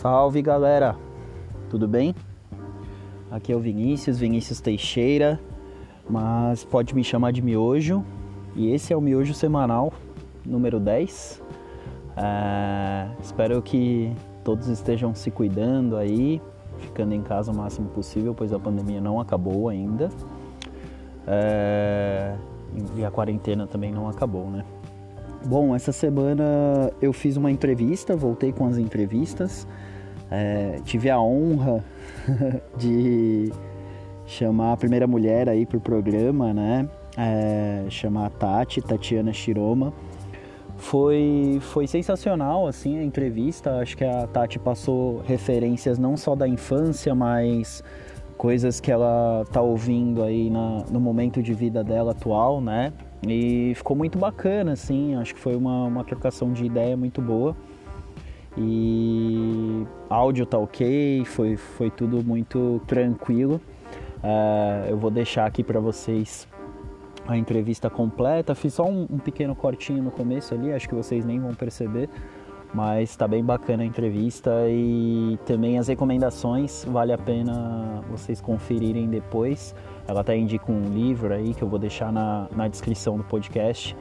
Salve galera, tudo bem? Aqui é o Vinícius, Vinícius Teixeira, mas pode me chamar de Miojo. E esse é o Miojo Semanal número 10. É, espero que todos estejam se cuidando aí, ficando em casa o máximo possível, pois a pandemia não acabou ainda. É, e a quarentena também não acabou, né? Bom, essa semana eu fiz uma entrevista, voltei com as entrevistas. É, tive a honra de chamar a primeira mulher aí pro programa, né? É, chamar a Tati, Tatiana Shiroma. Foi, foi sensacional, assim, a entrevista. Acho que a Tati passou referências não só da infância, mas coisas que ela tá ouvindo aí na, no momento de vida dela atual, né? E ficou muito bacana, assim, acho que foi uma, uma trocação de ideia muito boa. E áudio tá ok, foi, foi tudo muito tranquilo. Uh, eu vou deixar aqui para vocês a entrevista completa. Fiz só um, um, pequeno cortinho no começo ali, acho que vocês nem vão perceber, mas tá bem bacana a entrevista e também as recomendações, vale a pena vocês conferirem depois. Ela até indica um livro aí que eu vou deixar na, na descrição do podcast.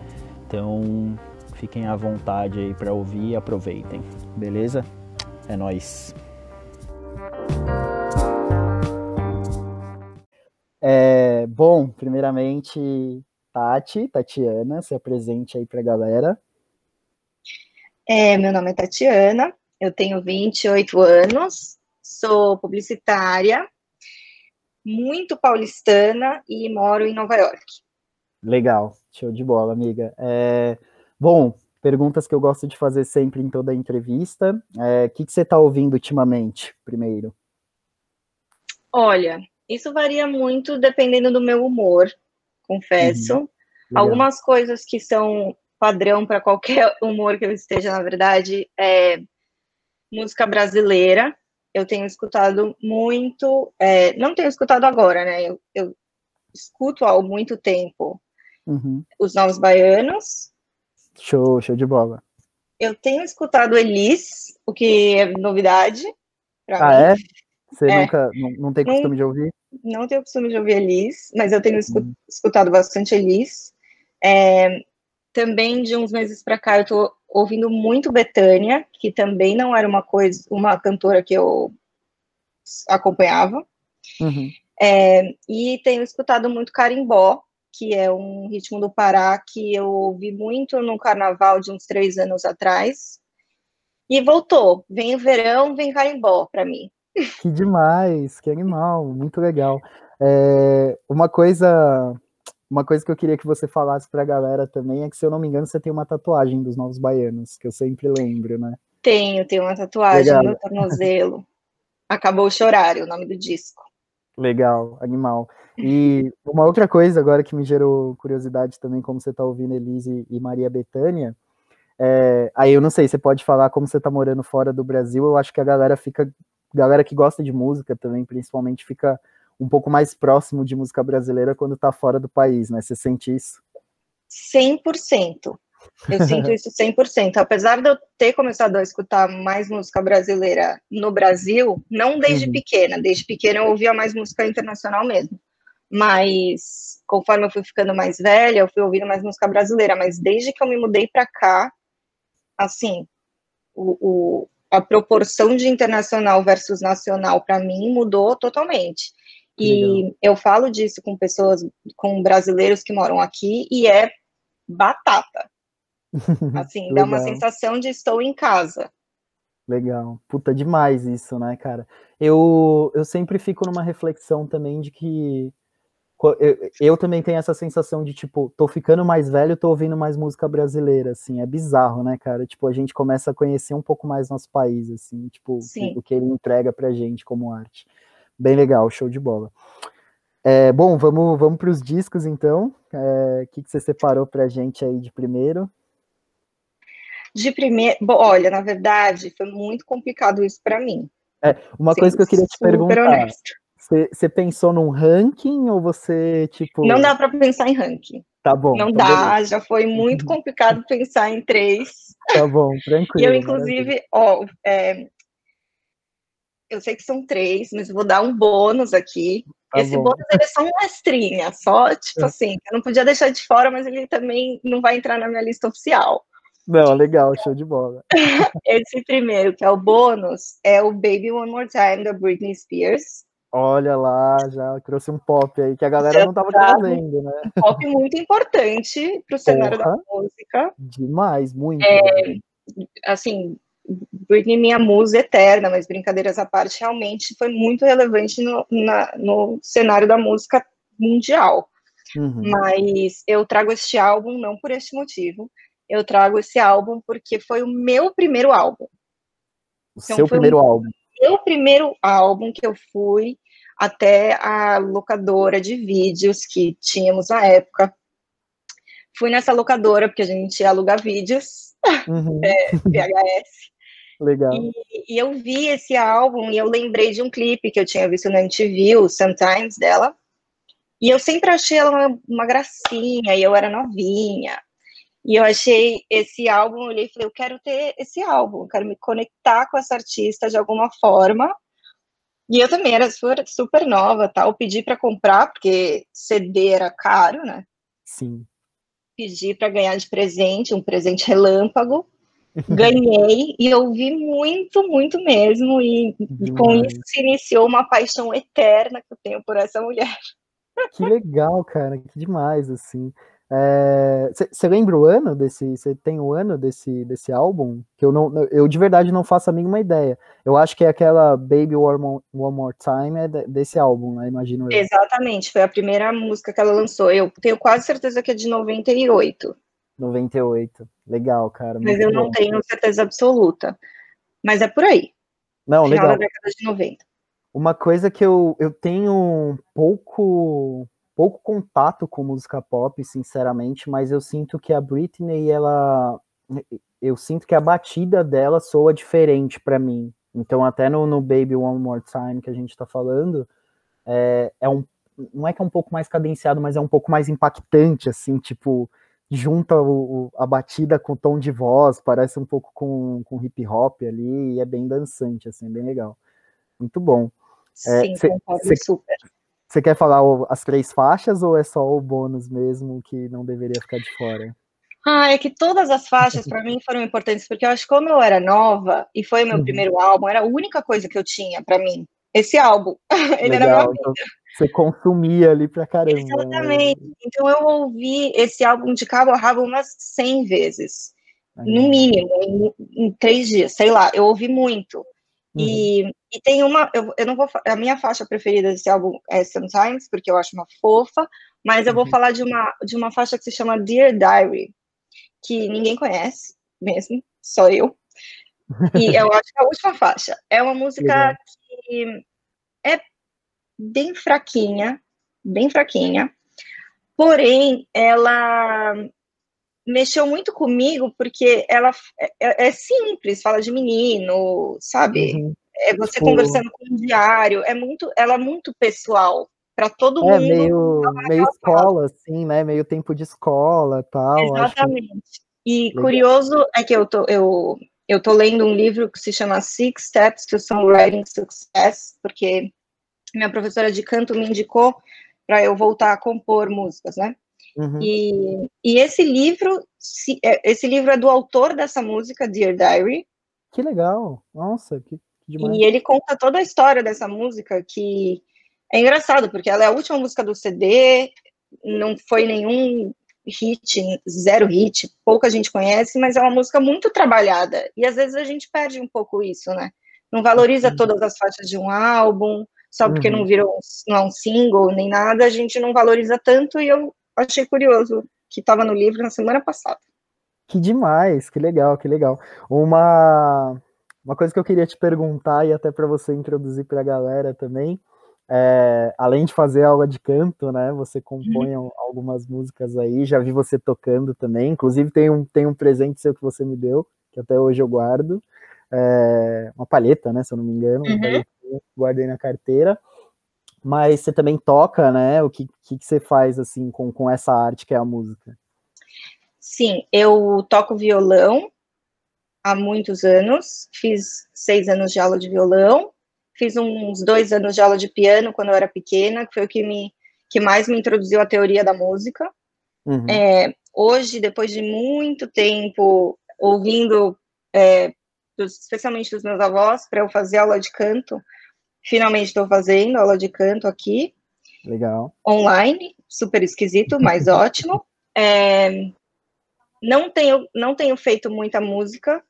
Então fiquem à vontade aí para ouvir e aproveitem. Beleza? É nós. É, bom, primeiramente, Tati, Tatiana, se apresente aí para a galera. É, meu nome é Tatiana, eu tenho 28 anos, sou publicitária, muito paulistana e moro em Nova York. Legal, show de bola, amiga. É, bom, perguntas que eu gosto de fazer sempre em toda entrevista. É, o que, que você está ouvindo ultimamente, primeiro? Olha, isso varia muito dependendo do meu humor, confesso. Uhum. Algumas coisas que são padrão para qualquer humor que eu esteja, na verdade, é música brasileira eu tenho escutado muito, é, não tenho escutado agora, né? Eu, eu escuto há muito tempo uhum. os Novos Baianos. Show, show de bola. Eu tenho escutado Elis, o que é novidade. Ah, mim. é? Você é. nunca, não, não tem costume não, de ouvir? Não tenho costume de ouvir Elis, mas eu tenho uhum. escutado bastante Elis. É, também de uns meses para cá eu tô ouvindo muito Betânia, que também não era uma coisa, uma cantora que eu acompanhava. Uhum. É, e tenho escutado muito carimbó, que é um ritmo do Pará que eu ouvi muito no carnaval de uns três anos atrás. E voltou. Vem o verão, vem carimbó para mim. Que demais, que animal, muito legal. É, uma coisa uma coisa que eu queria que você falasse para a galera também é que, se eu não me engano, você tem uma tatuagem dos Novos Baianos, que eu sempre lembro, né? Tenho, tenho uma tatuagem Legal. no tornozelo. Acabou o chorar, é o nome do disco. Legal, animal. E uma outra coisa agora que me gerou curiosidade também, como você está ouvindo Elise e Maria Bethânia, é, aí eu não sei, você pode falar como você está morando fora do Brasil, eu acho que a galera fica, galera que gosta de música também, principalmente, fica um pouco mais próximo de música brasileira quando está fora do país, né? Você sente isso? 100%. Eu sinto isso 100%. Apesar de eu ter começado a escutar mais música brasileira no Brasil, não desde uhum. pequena, desde pequena eu ouvia mais música internacional mesmo. Mas conforme eu fui ficando mais velha, eu fui ouvindo mais música brasileira. Mas desde que eu me mudei para cá, assim, o, o, a proporção de internacional versus nacional para mim mudou totalmente. E Legal. eu falo disso com pessoas, com brasileiros que moram aqui, e é batata. Assim, dá uma sensação de estou em casa. Legal. Puta, demais isso, né, cara? Eu, eu sempre fico numa reflexão também de que eu, eu, também tenho essa sensação de, tipo, tô ficando mais velho, tô ouvindo mais música brasileira, assim, é bizarro, né, cara? Tipo, a gente começa a conhecer um pouco mais nosso país, assim, tipo, o que ele entrega pra gente como arte. Bem legal, show de bola. É, bom, vamos, vamos para os discos então. É, o que, que você separou para a gente aí de primeiro? De primeiro, olha, na verdade, foi muito complicado isso para mim. É, uma Sim, coisa que eu queria te perguntar. Você, pensou num ranking ou você, tipo. Não dá para pensar em ranking. Tá bom. Não então dá, beleza. já foi muito complicado pensar em três. Tá bom, tranquilo. E eu, inclusive, ó, é, eu sei que são três, mas vou dar um bônus aqui. Tá Esse bom. bônus é só um extrinha, só tipo é. assim, eu não podia deixar de fora, mas ele também não vai entrar na minha lista oficial. Não, legal, show de bola. Esse primeiro, que é o bônus, é o Baby One More Time da Britney Spears. Olha lá, já trouxe um pop aí que a galera já não estava trazendo, né? Um pop muito importante para o cenário da música. Demais, muito. É, assim, Britney, minha musa eterna, mas brincadeiras à parte, realmente foi muito relevante no, na, no cenário da música mundial. Uhum. Mas eu trago este álbum não por este motivo, eu trago esse álbum porque foi o meu primeiro álbum. O então, seu primeiro o álbum? Meu primeiro álbum que eu fui até a locadora de vídeos que tínhamos na época. Fui nessa locadora porque a gente ia alugar vídeos, uhum. é, VHS. Legal. E, e, eu vi esse álbum e eu lembrei de um clipe que eu tinha visto na MTV, o Sometimes dela. E eu sempre achei ela uma, uma gracinha, e eu era novinha. E eu achei esse álbum, eu olhei e falei, eu quero ter esse álbum, eu quero me conectar com essa artista de alguma forma. E eu também era super, super nova, tal, pedi para comprar, porque CD era caro, né? Sim. Pedi para ganhar de presente, um presente relâmpago. Ganhei e ouvi muito, muito mesmo. E Demais. com isso se iniciou uma paixão eterna que eu tenho por essa mulher. Que legal, cara, que demais, assim. Você é, lembra o ano desse? Você tem o ano desse, desse álbum? Que eu não, eu de verdade não faço a mínima ideia. Eu acho que é aquela Baby One More, One More Time é desse álbum, né? Imagino eu. Exatamente, foi a primeira música que ela lançou. Eu tenho quase certeza que é de 98. 98, legal, cara. Mas eu bom. não tenho certeza absoluta. Mas é por aí. Não, legal. da década de 90. Uma coisa que eu, eu tenho um pouco pouco contato com música pop, sinceramente, mas eu sinto que a Britney, ela. Eu sinto que a batida dela soa diferente para mim. Então, até no, no, Baby One More Time que a gente tá falando, é, é um. Não é que é um pouco mais cadenciado, mas é um pouco mais impactante, assim, tipo, junta o, a batida com o tom de voz, parece um pouco com, com hip hop ali, e é bem dançante, assim, bem legal. Muito bom. Sim, é, cê, concordo cê, super. Você quer falar as três faixas ou é só o bônus mesmo que não deveria ficar de fora? Ah, é que todas as faixas para mim foram importantes, porque eu acho que como eu era nova e foi meu uhum. primeiro álbum, era a única coisa que eu tinha para mim. Esse álbum. Ele Legal, era meu então você consumia ali pra caramba. Exatamente. Né? Então eu ouvi esse álbum de cabo a rabo umas 100 vezes. No mínimo, em, em três dias, sei lá, eu ouvi muito. Uhum. E, e tem uma, eu, eu não vou, a minha faixa preferida desse álbum é Sometimes, porque eu acho uma fofa, mas eu vou uhum. falar de uma, de uma faixa que se chama Dear Diary, que ninguém conhece mesmo, só eu. E eu acho que é a última faixa. É uma música que é bem fraquinha, bem fraquinha, porém ela mexeu muito comigo porque ela é, é, é simples, fala de menino, sabe? Uhum. É você tipo... conversando com um diário, é muito, ela é muito pessoal para todo é, mundo. Meio, meio escola, assim, né? Meio tempo de escola tal. Exatamente. E Legal. curioso é que eu tô, eu, eu tô lendo um livro que se chama Six Steps to Songwriting Success, porque minha professora de canto me indicou para eu voltar a compor músicas, né? Uhum. E, e esse livro, é, esse livro é do autor dessa música, Dear Diary. Que legal! Nossa, que, que demais. E ele conta toda a história dessa música, que é engraçado, porque ela é a última música do CD, não foi nenhum hit, zero hit, pouca gente conhece, mas é uma música muito trabalhada. E às vezes a gente perde um pouco isso, né? Não valoriza uhum. todas as faixas de um álbum, só porque uhum. não virou não é um single nem nada, a gente não valoriza tanto e eu achei curioso que estava no livro na semana passada. Que demais, que legal, que legal. Uma, uma coisa que eu queria te perguntar e até para você introduzir para a galera também, é, além de fazer aula de canto, né? Você compõe uhum. algumas músicas aí, já vi você tocando também. Inclusive tem um, tem um presente seu que você me deu, que até hoje eu guardo. É, uma palheta, né? Se eu não me engano, uhum. guardei na carteira mas você também toca, né? O que, que, que, você faz assim com, com essa arte que é a música? Sim, eu toco violão há muitos anos, fiz seis anos de aula de violão, fiz uns dois anos de aula de piano quando eu era pequena, que foi o que me que mais me introduziu à teoria da música. Uhum. É, hoje, depois de muito tempo ouvindo, é, especialmente dos meus avós, para eu fazer aula de canto, finalmente estou fazendo aula de canto aqui. Legal. Online, super esquisito, mas ótimo. É, não tenho, não tenho feito muita música.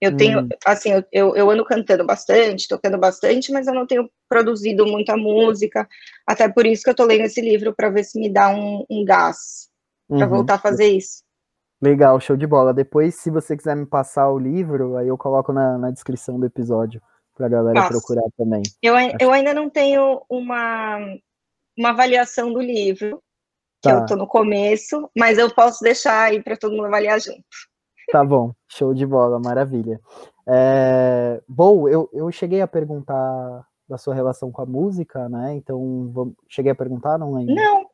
Eu tenho, hum. assim, eu, eu, eu, ando cantando bastante, tocando bastante, mas eu não tenho produzido muita música. Até por isso que eu tô lendo esse livro para ver se me dá um, um gás para uhum. voltar a fazer isso. Legal, show de bola. Depois, se você quiser me passar o livro, aí eu coloco na, na descrição do episódio para a galera Nossa. procurar também. Eu, eu ainda não tenho uma, uma avaliação do livro, que tá. eu tô no começo, mas eu posso deixar aí para todo mundo avaliar junto. Tá bom, show de bola, maravilha. É, bom, eu, eu cheguei a perguntar da sua relação com a música, né? Então, vamos, cheguei a perguntar, não lembro? Não,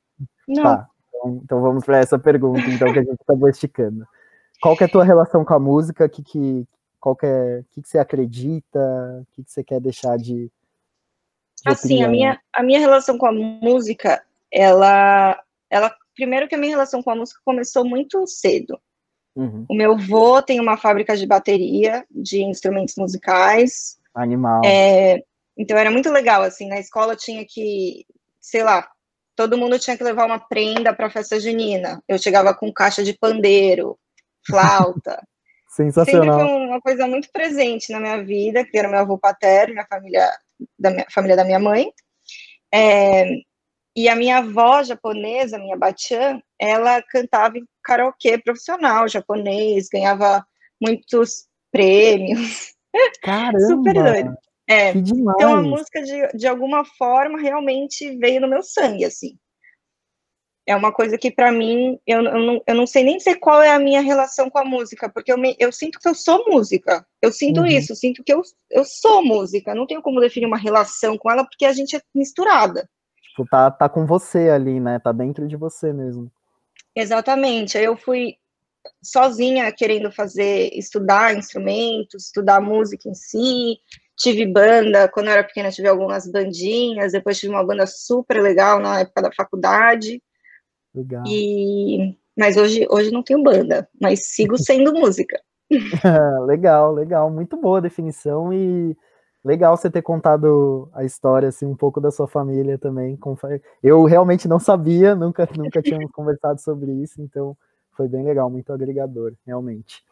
não. Tá, então, então vamos para essa pergunta, então, que a gente acabou esticando. Qual que é a tua relação com a música? Que, que, qual que, é, que, que você acredita? O que, que você quer deixar de, de Assim, a minha, a minha relação com a música, ela ela primeiro que a minha relação com a música começou muito cedo. Uhum. O meu avô tem uma fábrica de bateria, de instrumentos musicais. Animal. É, então era muito legal, assim, na escola tinha que, sei lá, todo mundo tinha que levar uma prenda para a festa junina. Eu chegava com caixa de pandeiro, flauta. Sensacional. Sempre foi uma coisa muito presente na minha vida, que era meu avô paterno, minha família, da minha família da minha mãe. É, e a minha avó japonesa, minha Bachan, ela cantava em karaokê profissional japonês, ganhava muitos prêmios. Caramba! Super doido. É. Que demais. Então a música, de, de alguma forma, realmente veio no meu sangue, assim. É uma coisa que, para mim, eu, eu, não, eu não sei nem sei qual é a minha relação com a música, porque eu, me, eu sinto que eu sou música. Eu sinto uhum. isso, eu sinto que eu, eu sou música. Não tenho como definir uma relação com ela, porque a gente é misturada. Tipo, tá, tá com você ali, né? Tá dentro de você mesmo. Exatamente. Eu fui sozinha querendo fazer, estudar instrumentos, estudar música em si. Tive banda, quando eu era pequena tive algumas bandinhas, depois tive uma banda super legal na época da faculdade. Legal. E mas hoje hoje não tenho banda, mas sigo sendo música. legal, legal, muito boa a definição e legal você ter contado a história, assim, um pouco da sua família também. Eu realmente não sabia, nunca, nunca tínhamos conversado sobre isso, então foi bem legal, muito agregador, realmente.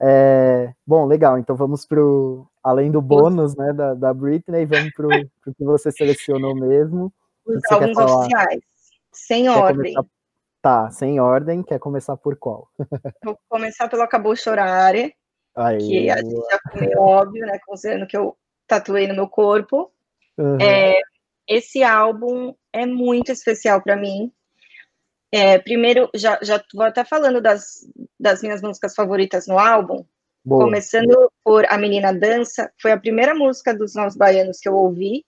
É, bom, legal, então vamos pro, além do bônus, né, da, da Britney, vamos pro, pro que você selecionou mesmo. Os álbuns oficiais, sem ordem. Começar... Tá, sem ordem, quer começar por qual? Vou começar pelo Acabou Chorare, Aí, que a gente já foi óbvio, né, considerando que eu tatuei no meu corpo. Uhum. É, esse álbum é muito especial para mim. É, primeiro, já, já vou até falando das, das minhas músicas favoritas no álbum. Boa. Começando por A Menina Dança, foi a primeira música dos Novos Baianos que eu ouvi.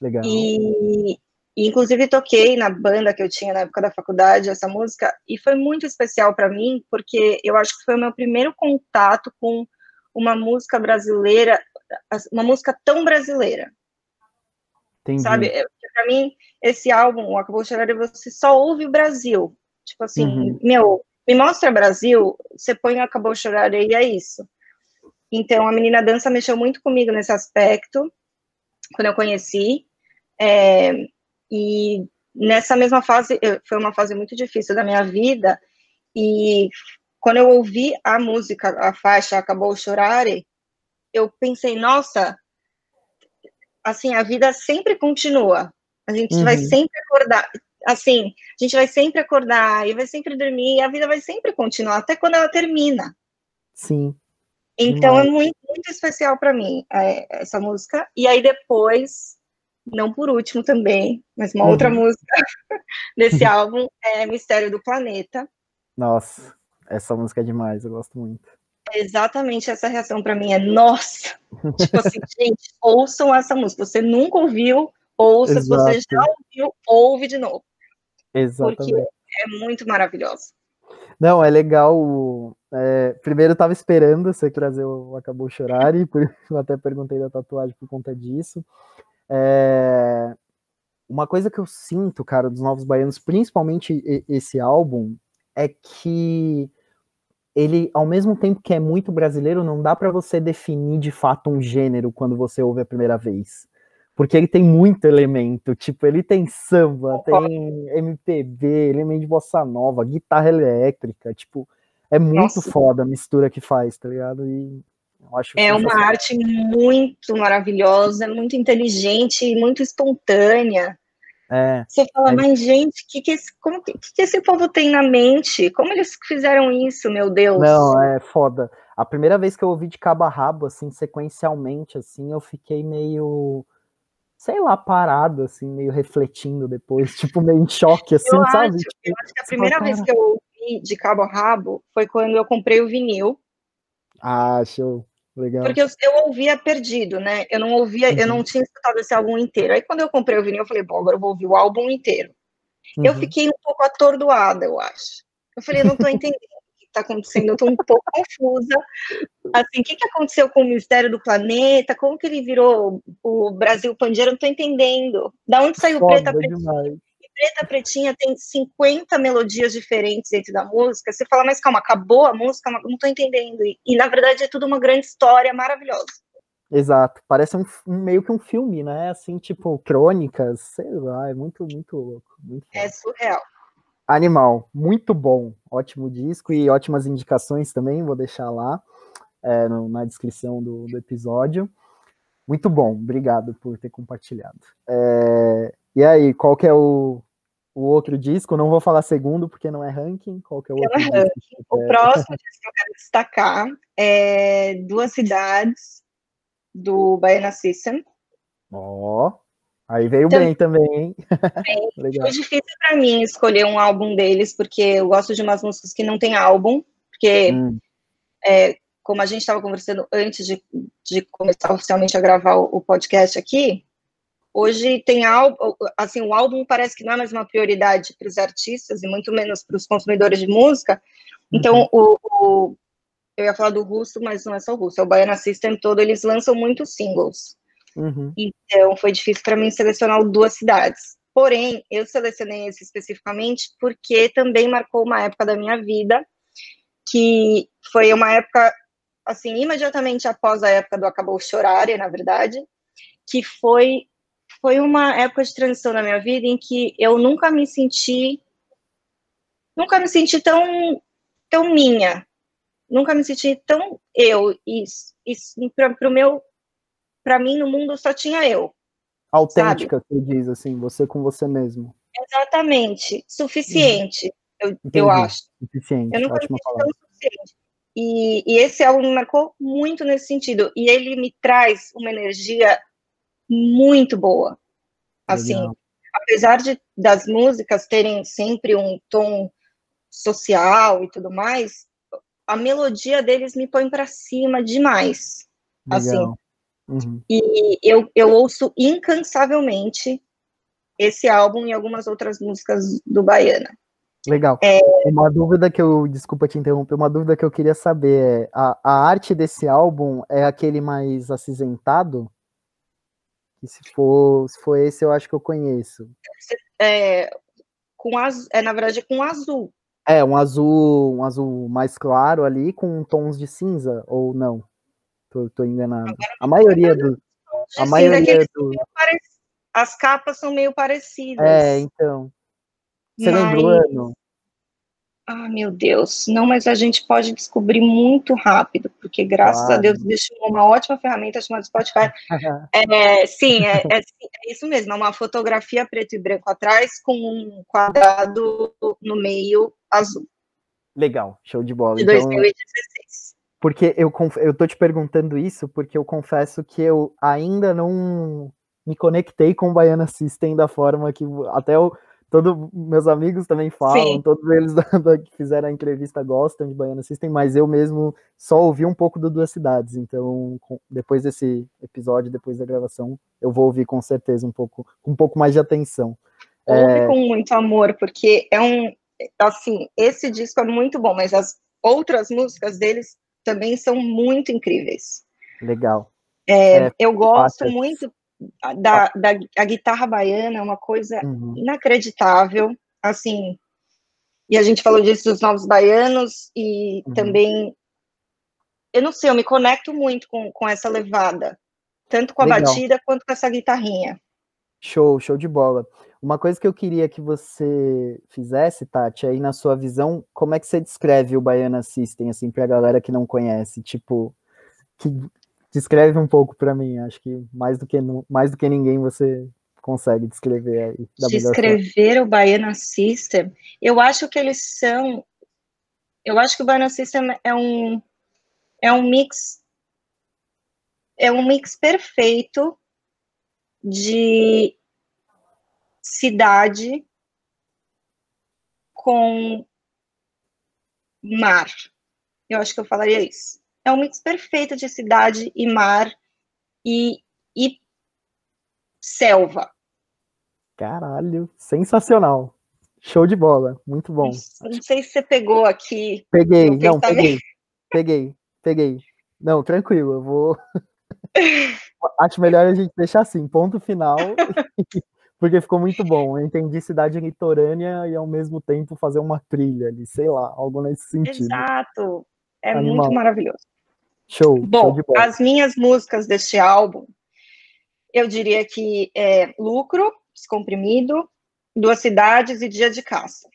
Legal. E, e, inclusive, toquei na banda que eu tinha na época da faculdade essa música, e foi muito especial para mim, porque eu acho que foi o meu primeiro contato com uma música brasileira uma música tão brasileira. Entendi. Sabe? É, Para mim, esse álbum, Acabou de Chorar, você só ouve o Brasil. Tipo assim, uhum. meu, me mostra Brasil, você põe Acabou de Chorar e é isso. Então, a Menina Dança mexeu muito comigo nesse aspecto, quando eu conheci. É, e nessa mesma fase, foi uma fase muito difícil da minha vida, e quando eu ouvi a música, a faixa Acabou Chorar, eu pensei, nossa, assim, a vida sempre continua. A gente uhum. vai sempre acordar, assim, a gente vai sempre acordar e vai sempre dormir, e a vida vai sempre continuar, até quando ela termina. Sim. Então é muito, muito especial para mim é, essa música. E aí depois, não por último também, mas uma uhum. outra música desse álbum é Mistério do Planeta. Nossa, essa música é demais, eu gosto muito exatamente essa reação para mim é nossa. tipo assim, gente, ouçam essa música. Você nunca ouviu, ouça. Exato. Se você já ouviu, ouve de novo. Exatamente. Porque é muito maravilhosa. Não, é legal. É, primeiro eu tava esperando você trazer o Acabou Chorar, e por, até perguntei da tatuagem por conta disso. É, uma coisa que eu sinto, cara, dos Novos Baianos, principalmente esse álbum, é que ele, ao mesmo tempo que é muito brasileiro, não dá para você definir de fato um gênero quando você ouve a primeira vez. Porque ele tem muito elemento, tipo, ele tem samba, tem MPB, elemento de bossa nova, guitarra elétrica, tipo, é muito Nossa. foda a mistura que faz, tá ligado? E é uma arte muito maravilhosa, muito inteligente, muito espontânea. É, Você fala, é... mas gente, que que esse, como que, que esse povo tem na mente? Como eles fizeram isso, meu Deus? Não, é foda. A primeira vez que eu ouvi de cabo a rabo, assim, sequencialmente, assim, eu fiquei meio, sei lá, parado, assim, meio refletindo depois, tipo, meio em choque, assim, eu sabe? Acho, eu acho que a primeira fala, vez que eu ouvi de cabo a rabo foi quando eu comprei o vinil. Ah, show. Legal. Porque eu, eu, ouvia perdido, né? Eu não ouvia, uhum. eu não uhum. tinha escutado esse álbum inteiro. Aí quando eu comprei o vinil, eu falei, bom, agora eu vou ouvir o álbum inteiro. Uhum. Eu fiquei um pouco atordoada, eu acho. Eu falei, eu não tô entendendo o que está acontecendo, eu tô um pouco confusa. Assim, o que, que aconteceu com o Mistério do Planeta? Como que ele virou o Brasil Pandeiro? Eu não tô entendendo. Da onde saiu Foda Preta Preta? Preta Pretinha tem 50 melodias diferentes dentro da música. Você fala, mas calma, acabou a música? Não estou entendendo. E, e, na verdade é tudo uma grande história maravilhosa. Exato, parece um, meio que um filme, né? Assim, tipo, crônicas, sei lá, é muito, muito louco. Muito é surreal. Animal, muito bom, ótimo disco e ótimas indicações também, vou deixar lá é, na descrição do, do, episódio. Muito bom, obrigado por ter compartilhado. É, e aí, qual que é o, o outro disco, não vou falar segundo porque não é ranking. Qual que é o outro? É disco? O próximo disco que eu quero destacar é Duas Cidades, do Baiana System. Ó, oh, aí veio então, bem também, hein? Legal. Foi difícil para mim escolher um álbum deles, porque eu gosto de umas músicas que não tem álbum, porque, hum. é, como a gente estava conversando antes de, de começar oficialmente a gravar o, o podcast aqui, Hoje tem álbum, assim, o álbum parece que não é mais uma prioridade para os artistas e muito menos para os consumidores de música. Então, uhum. o, o, eu ia falar do russo, mas não é só o russo, é o Baiana System todo, eles lançam muitos singles. Uhum. Então, foi difícil para mim selecionar duas cidades. Porém, eu selecionei esse especificamente porque também marcou uma época da minha vida que foi uma época, assim, imediatamente após a época do Acabou Chorar, na verdade, que foi foi uma época de transição na minha vida em que eu nunca me senti nunca me senti tão tão minha. Nunca me senti tão eu. E, e para o meu para mim no mundo só tinha eu autêntica sabe? você diz assim você com você mesmo. Exatamente. Suficiente uhum. eu, eu acho. Suficiente eu nunca me palavra. suficiente. E, e esse álbum me marcou muito nesse sentido. E ele me traz uma energia muito boa. Assim, Legal. apesar de das músicas terem sempre um tom social e tudo mais, a melodia deles me põe para cima demais. Legal. Assim. Uhum. E eu, eu ouço incansavelmente esse álbum e algumas outras músicas do Baiana. Legal. É... Uma dúvida que eu, desculpa te interromper, uma dúvida que eu queria saber é, a, a arte desse álbum é aquele mais acinzentado? E se for, se for esse, eu acho que eu conheço. É, com az... é na verdade com azul. É, um azul, um azul mais claro ali, com tons de cinza, ou não? Tô, tô enganado. a maioria do. A maioria do... As capas são meio parecidas. É, então. Você Mas... lembra o ano? Ah, meu Deus, não, mas a gente pode descobrir muito rápido, porque graças claro. a Deus existe uma ótima ferramenta chamada Spotify. é, sim, é, é, é, isso mesmo, é uma fotografia preto e branco atrás com um quadrado no meio azul. Legal, show de bola. De então, 2016. Porque eu, eu tô te perguntando isso porque eu confesso que eu ainda não me conectei com o Baiana System da forma que até o todos meus amigos também falam, Sim. todos eles da, da, que fizeram a entrevista gostam de Baiana System, mas eu mesmo só ouvi um pouco do Duas Cidades, então com, depois desse episódio, depois da gravação, eu vou ouvir com certeza um pouco, com um pouco mais de atenção. Ouve é... com muito amor, porque é um, assim, esse disco é muito bom, mas as outras músicas deles também são muito incríveis. Legal. É, é, eu gosto muito da, da a guitarra baiana, é uma coisa uhum. inacreditável, assim, e a gente falou disso dos novos baianos, e uhum. também, eu não sei, eu me conecto muito com, com essa levada, tanto com a Legal. batida quanto com essa guitarrinha. Show, show de bola. Uma coisa que eu queria que você fizesse, Tati, aí na sua visão, como é que você descreve o Baiana System, assim, pra galera que não conhece? Tipo, que descreve um pouco para mim, acho que mais do que, mais do que ninguém você consegue descrever aí. Descrever o Baiana System, eu acho que eles são, eu acho que o Baiana System é um, é um mix, é um mix perfeito de cidade com mar. Eu acho que eu falaria isso. É um mix perfeito de cidade e mar e, e selva. Caralho, sensacional. Show de bola, muito bom. Não sei se você pegou aqui. Peguei, não, peguei. Peguei, peguei. Não, tranquilo, eu vou. Acho melhor a gente deixar assim, ponto final, porque ficou muito bom. Eu entendi cidade litorânea e ao mesmo tempo fazer uma trilha ali, sei lá, algo nesse sentido. Exato, é Animal. muito maravilhoso. Show. Bom, show as minhas músicas deste álbum, eu diria que é Lucro, Descomprimido, Duas Cidades e Dia de Caça.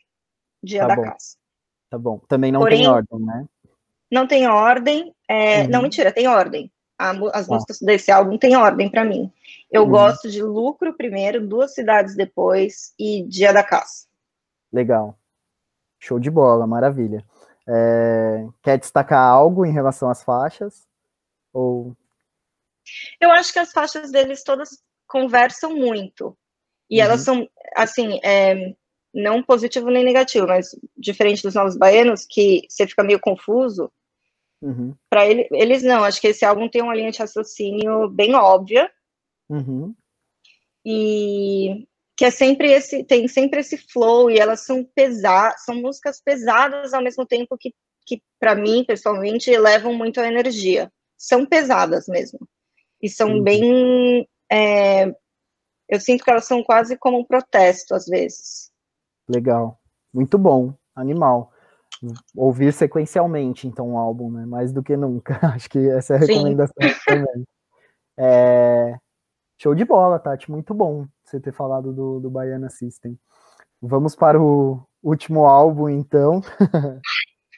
Dia tá da bom. Caça. Tá bom. Também não Porém, tem ordem, né? Não tem ordem. É, uhum. Não, mentira, tem ordem. A, as tá. músicas desse álbum têm ordem para mim. Eu uhum. gosto de Lucro primeiro, Duas Cidades depois e Dia da Caça. Legal. Show de bola, maravilha. É, quer destacar algo em relação às faixas? Ou... Eu acho que as faixas deles todas conversam muito. E uhum. elas são, assim, é, não positivo nem negativo, mas diferente dos Novos Baianos, que você fica meio confuso. Uhum. Para ele, eles não, acho que esse álbum tem uma linha de raciocínio bem óbvia. Uhum. E que é sempre esse, tem sempre esse flow e elas são pesadas, são músicas pesadas ao mesmo tempo que, que para mim, pessoalmente, elevam muito a energia. São pesadas mesmo. E são uhum. bem. É, eu sinto que elas são quase como um protesto, às vezes. Legal. Muito bom. Animal. Ouvir sequencialmente, então, o álbum, né? Mais do que nunca. Acho que essa é a recomendação também. É... Show de bola, Tati. Muito bom você ter falado do, do Baiana System. Vamos para o último álbum, então.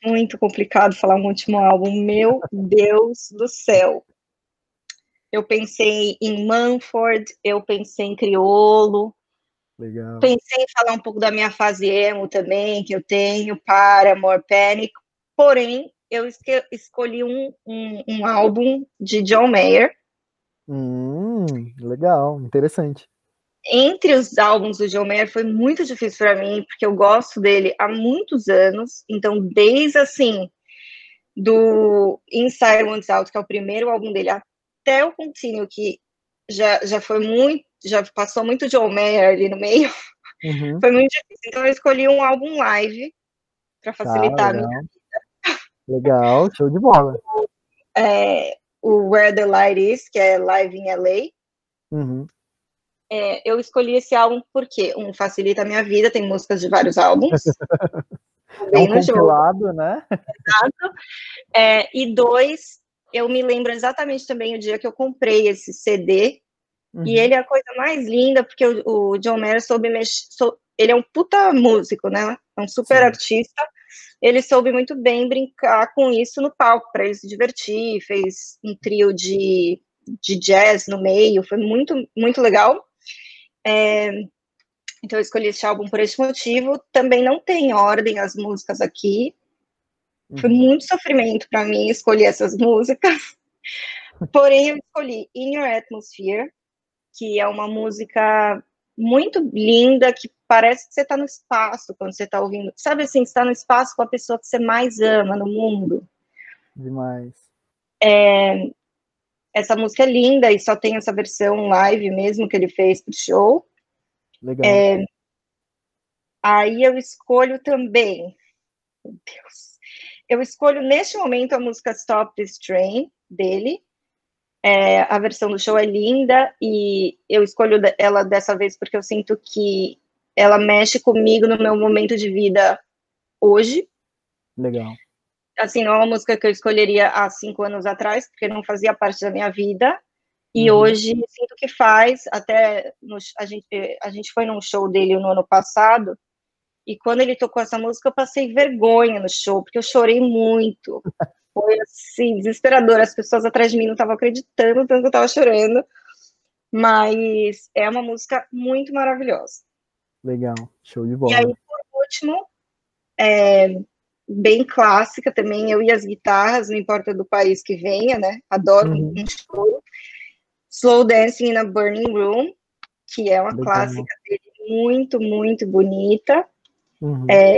Muito complicado falar um último álbum. Meu Deus do céu. Eu pensei em Manford, eu pensei em Criolo. Legal. Pensei em falar um pouco da minha fase emo também, que eu tenho, para More Panic. Porém, eu escolhi um, um, um álbum de John Mayer. Hum, legal, interessante entre os álbuns do John Mayer foi muito difícil para mim, porque eu gosto dele há muitos anos, então desde assim do Inside One's Out, que é o primeiro álbum dele, até o Continue, que já, já foi muito, já passou muito John Mayer ali no meio, uhum. foi muito difícil. Então eu escolhi um álbum live para facilitar tá, a minha vida. Legal, show de bola. É, o Where the Light Is, que é live em LA. Uhum. É, eu escolhi esse álbum porque, um, facilita a minha vida, tem músicas de vários álbuns. é um compilado, jogo. né? Exato. É, e dois, eu me lembro exatamente também o dia que eu comprei esse CD, uhum. e ele é a coisa mais linda, porque o, o John Mayer soube mexer, sou, ele é um puta músico, né? É um super Sim. artista, ele soube muito bem brincar com isso no palco, para ele se divertir, fez um trio de, de jazz no meio, foi muito, muito legal. É, então eu escolhi esse álbum por esse motivo. Também não tem ordem as músicas aqui. Foi uhum. muito sofrimento para mim escolher essas músicas. Porém, eu escolhi In Your Atmosphere, que é uma música muito linda, que parece que você está no espaço quando você está ouvindo. Sabe assim, está no espaço com a pessoa que você mais ama no mundo. Demais. É, essa música é linda e só tem essa versão live mesmo que ele fez pro show. Legal. É, Aí eu escolho também. Meu Deus. Eu escolho neste momento a música Stop This Train dele. É, a versão do show é linda e eu escolho ela dessa vez porque eu sinto que ela mexe comigo no meu momento de vida hoje. Legal. Assim, não é uma música que eu escolheria há cinco anos atrás, porque não fazia parte da minha vida. E uhum. hoje sinto que faz. Até no, a, gente, a gente foi num show dele no ano passado. E quando ele tocou essa música, eu passei vergonha no show, porque eu chorei muito. Foi assim, desesperador. As pessoas atrás de mim não estavam acreditando tanto que eu estava chorando. Mas é uma música muito maravilhosa. Legal, show de bola. E aí, por último, é, bem clássica também, eu e as guitarras, não importa do país que venha, né? Adoro uhum. um show. Slow Dancing in a Burning Room, que é uma Legal. clássica dele muito, muito bonita. Uhum. É,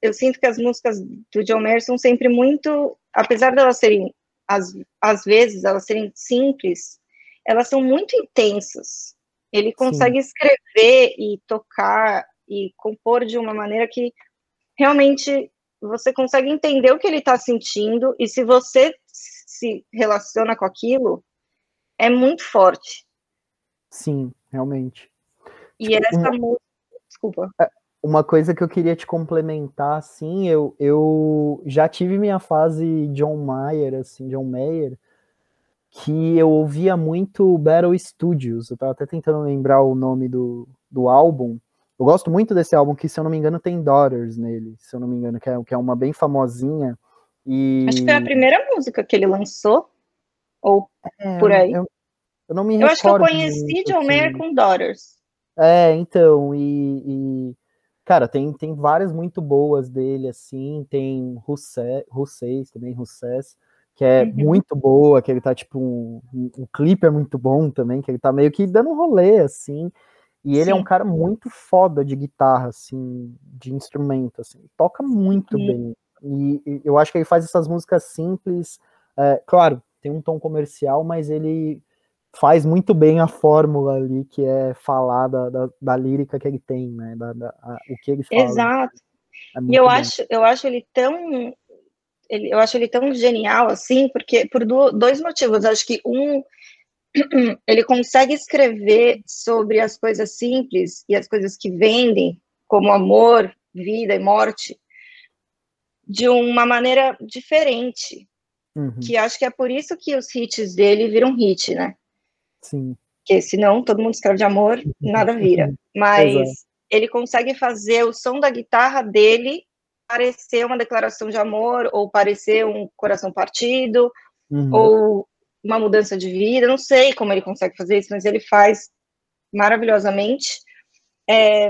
eu sinto que as músicas do John Mayer são sempre muito, apesar de elas serem, às, às vezes, elas serem simples, elas são muito intensas. Ele consegue Sim. escrever e tocar e compor de uma maneira que realmente você consegue entender o que ele está sentindo e se você se relaciona com aquilo, é muito forte. Sim, realmente. E tipo, essa uma... música, desculpa. Uma coisa que eu queria te complementar, assim, eu, eu já tive minha fase John Mayer, assim, John Mayer, que eu ouvia muito Battle Studios. Eu tava até tentando lembrar o nome do, do álbum. Eu gosto muito desse álbum, que se eu não me engano tem Daughters nele, se eu não me engano, que é, que é uma bem famosinha. E... Acho que foi a primeira música que ele lançou, ou é, por aí. Eu, eu não me eu recordo. Eu acho que eu conheci John Mayer com Daughters. É, então, e, e, cara, tem, tem várias muito boas dele, assim, tem Russeis também, Russés, que é uhum. muito boa, que ele tá, tipo, um, um, clipe é muito bom também, que ele tá meio que dando um rolê, assim, e ele Sim. é um cara muito foda de guitarra, assim, de instrumento, assim, toca muito uhum. bem, e, e, eu acho que ele faz essas músicas simples, é, claro, tem um tom comercial, mas ele faz muito bem a fórmula ali, que é falar da, da, da lírica que ele tem, né? Da, da a, o que ele fala. Exato. É e eu acho, eu acho ele tão. Ele, eu acho ele tão genial assim, porque por do, dois motivos. Acho que um, ele consegue escrever sobre as coisas simples e as coisas que vendem, como amor, vida e morte, de uma maneira diferente. Uhum. Que acho que é por isso que os hits dele viram hit, né? Sim. Porque senão todo mundo escreve de amor, nada vira. Mas ele consegue fazer o som da guitarra dele parecer uma declaração de amor, ou parecer um coração partido, uhum. ou uma mudança de vida. Não sei como ele consegue fazer isso, mas ele faz maravilhosamente. É...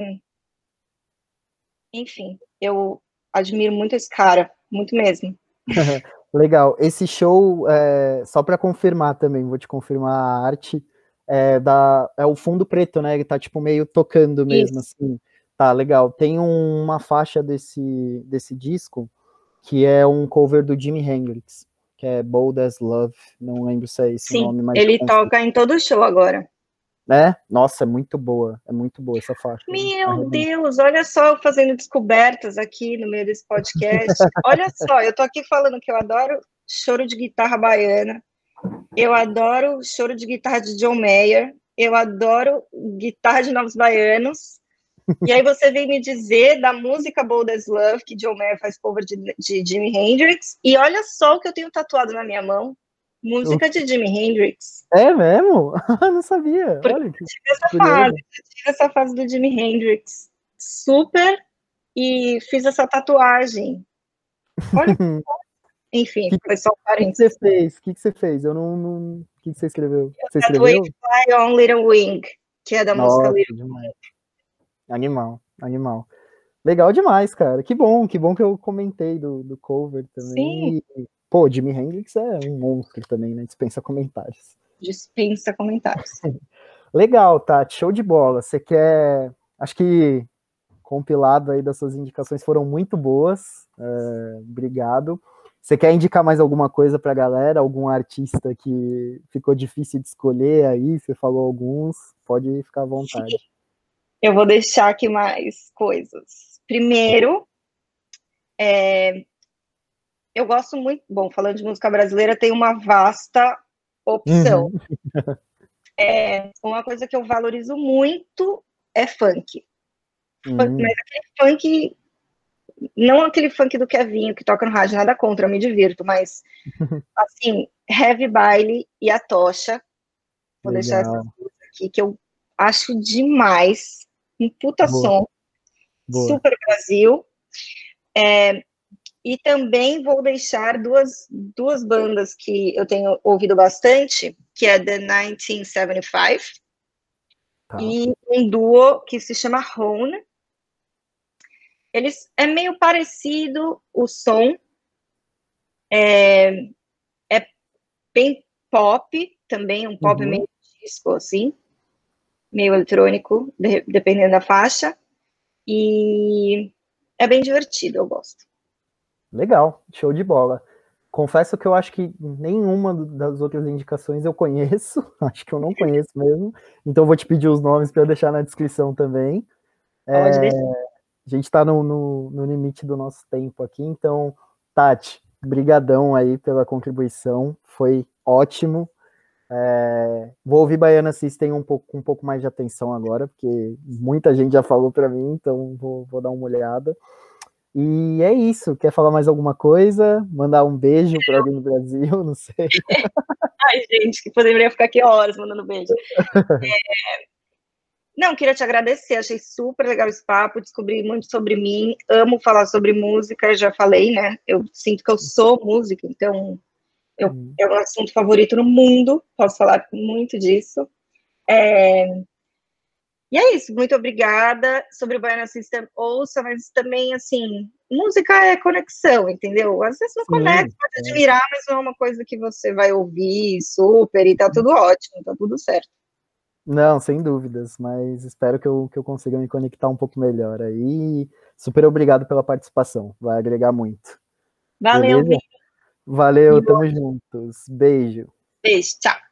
Enfim, eu admiro muito esse cara, muito mesmo. Legal. Esse show, é, só para confirmar também, vou te confirmar a arte, é, da, é o fundo preto, né? Ele tá tipo meio tocando mesmo, Isso. assim. Tá, legal. Tem um, uma faixa desse, desse disco que é um cover do Jimi Hendrix, que é Bold as Love. Não lembro se é esse Sim, nome, mas. Ele toca em todo show agora né? Nossa, é muito boa, é muito boa essa faixa. Meu Deus, olha só eu fazendo descobertas aqui no meio desse podcast. olha só, eu tô aqui falando que eu adoro choro de guitarra baiana, eu adoro choro de guitarra de John Mayer, eu adoro guitarra de Novos Baianos, e aí você vem me dizer da música Bold as Love, que John Mayer faz cover de, de Jimi Hendrix, e olha só o que eu tenho tatuado na minha mão, Música de Jimi Hendrix. É mesmo? não sabia. Olha, eu tive essa fase, tive essa fase do Jimi Hendrix. Super. E fiz essa tatuagem. Olha. Enfim, que, foi só um parênteses. O que você fez? O que, você fez? Eu não. não... O que, você escreveu? Você escreveu? Fly on Little Wing, que é da Nossa, música Little Wing. Animal, animal. Legal demais, cara. Que bom, que bom que eu comentei do, do cover também. Sim. Pô, Jimi Hendrix é um monstro também, né? Dispensa comentários. Dispensa comentários. Legal, Tati, show de bola. Você quer. Acho que compilado aí das suas indicações foram muito boas. É, obrigado. Você quer indicar mais alguma coisa para a galera? Algum artista que ficou difícil de escolher aí? Você falou alguns, pode ficar à vontade. Eu vou deixar aqui mais coisas. Primeiro, é, eu gosto muito. Bom, falando de música brasileira, tem uma vasta opção. Uhum. é, uma coisa que eu valorizo muito é funk. Uhum. Mas aquele funk, não aquele funk do Kevinho que toca no rádio, nada contra, eu me divirto, mas assim, Heavy Baile e a Tocha. Vou Legal. deixar essas duas aqui, que eu acho demais. Um puta Boa. som. Boa. Super Brasil. É, e também vou deixar duas, duas bandas que eu tenho ouvido bastante, que é The 1975 tá. e um duo que se chama Hone. Eles é meio parecido o som, é, é bem pop também, um pop uhum. meio disco assim, meio eletrônico, de, dependendo da faixa, e é bem divertido, eu gosto. Legal, show de bola. Confesso que eu acho que nenhuma das outras indicações eu conheço, acho que eu não conheço mesmo, então vou te pedir os nomes para deixar na descrição também. É, a gente está no, no, no, limite do nosso tempo aqui, então, Tati, brigadão aí pela contribuição, foi ótimo. É, vou ouvir Baiana System um pouco, com um pouco mais de atenção agora, porque muita gente já falou para mim, então vou, vou dar uma olhada. E é isso. Quer falar mais alguma coisa? Mandar um beijo para alguém no Brasil? Não sei. Ai, gente, que poderia ficar aqui horas mandando beijo. É... Não, queria te agradecer. Achei super legal esse papo. Descobri muito sobre mim. Amo falar sobre música. Já falei, né? Eu sinto que eu sou música, então eu, hum. é o meu assunto favorito no mundo. Posso falar muito disso. É... E é isso, muito obrigada. Sobre o Baiana System, ouça, mas também, assim, música é conexão, entendeu? Às vezes não Sim, conecta, pode é. admirar, mas não é uma coisa que você vai ouvir super e tá tudo ótimo, tá tudo certo. Não, sem dúvidas, mas espero que eu, que eu consiga me conectar um pouco melhor aí. Super obrigado pela participação, vai agregar muito. Valeu, Valeu, tamo juntos. Beijo. Beijo, tchau.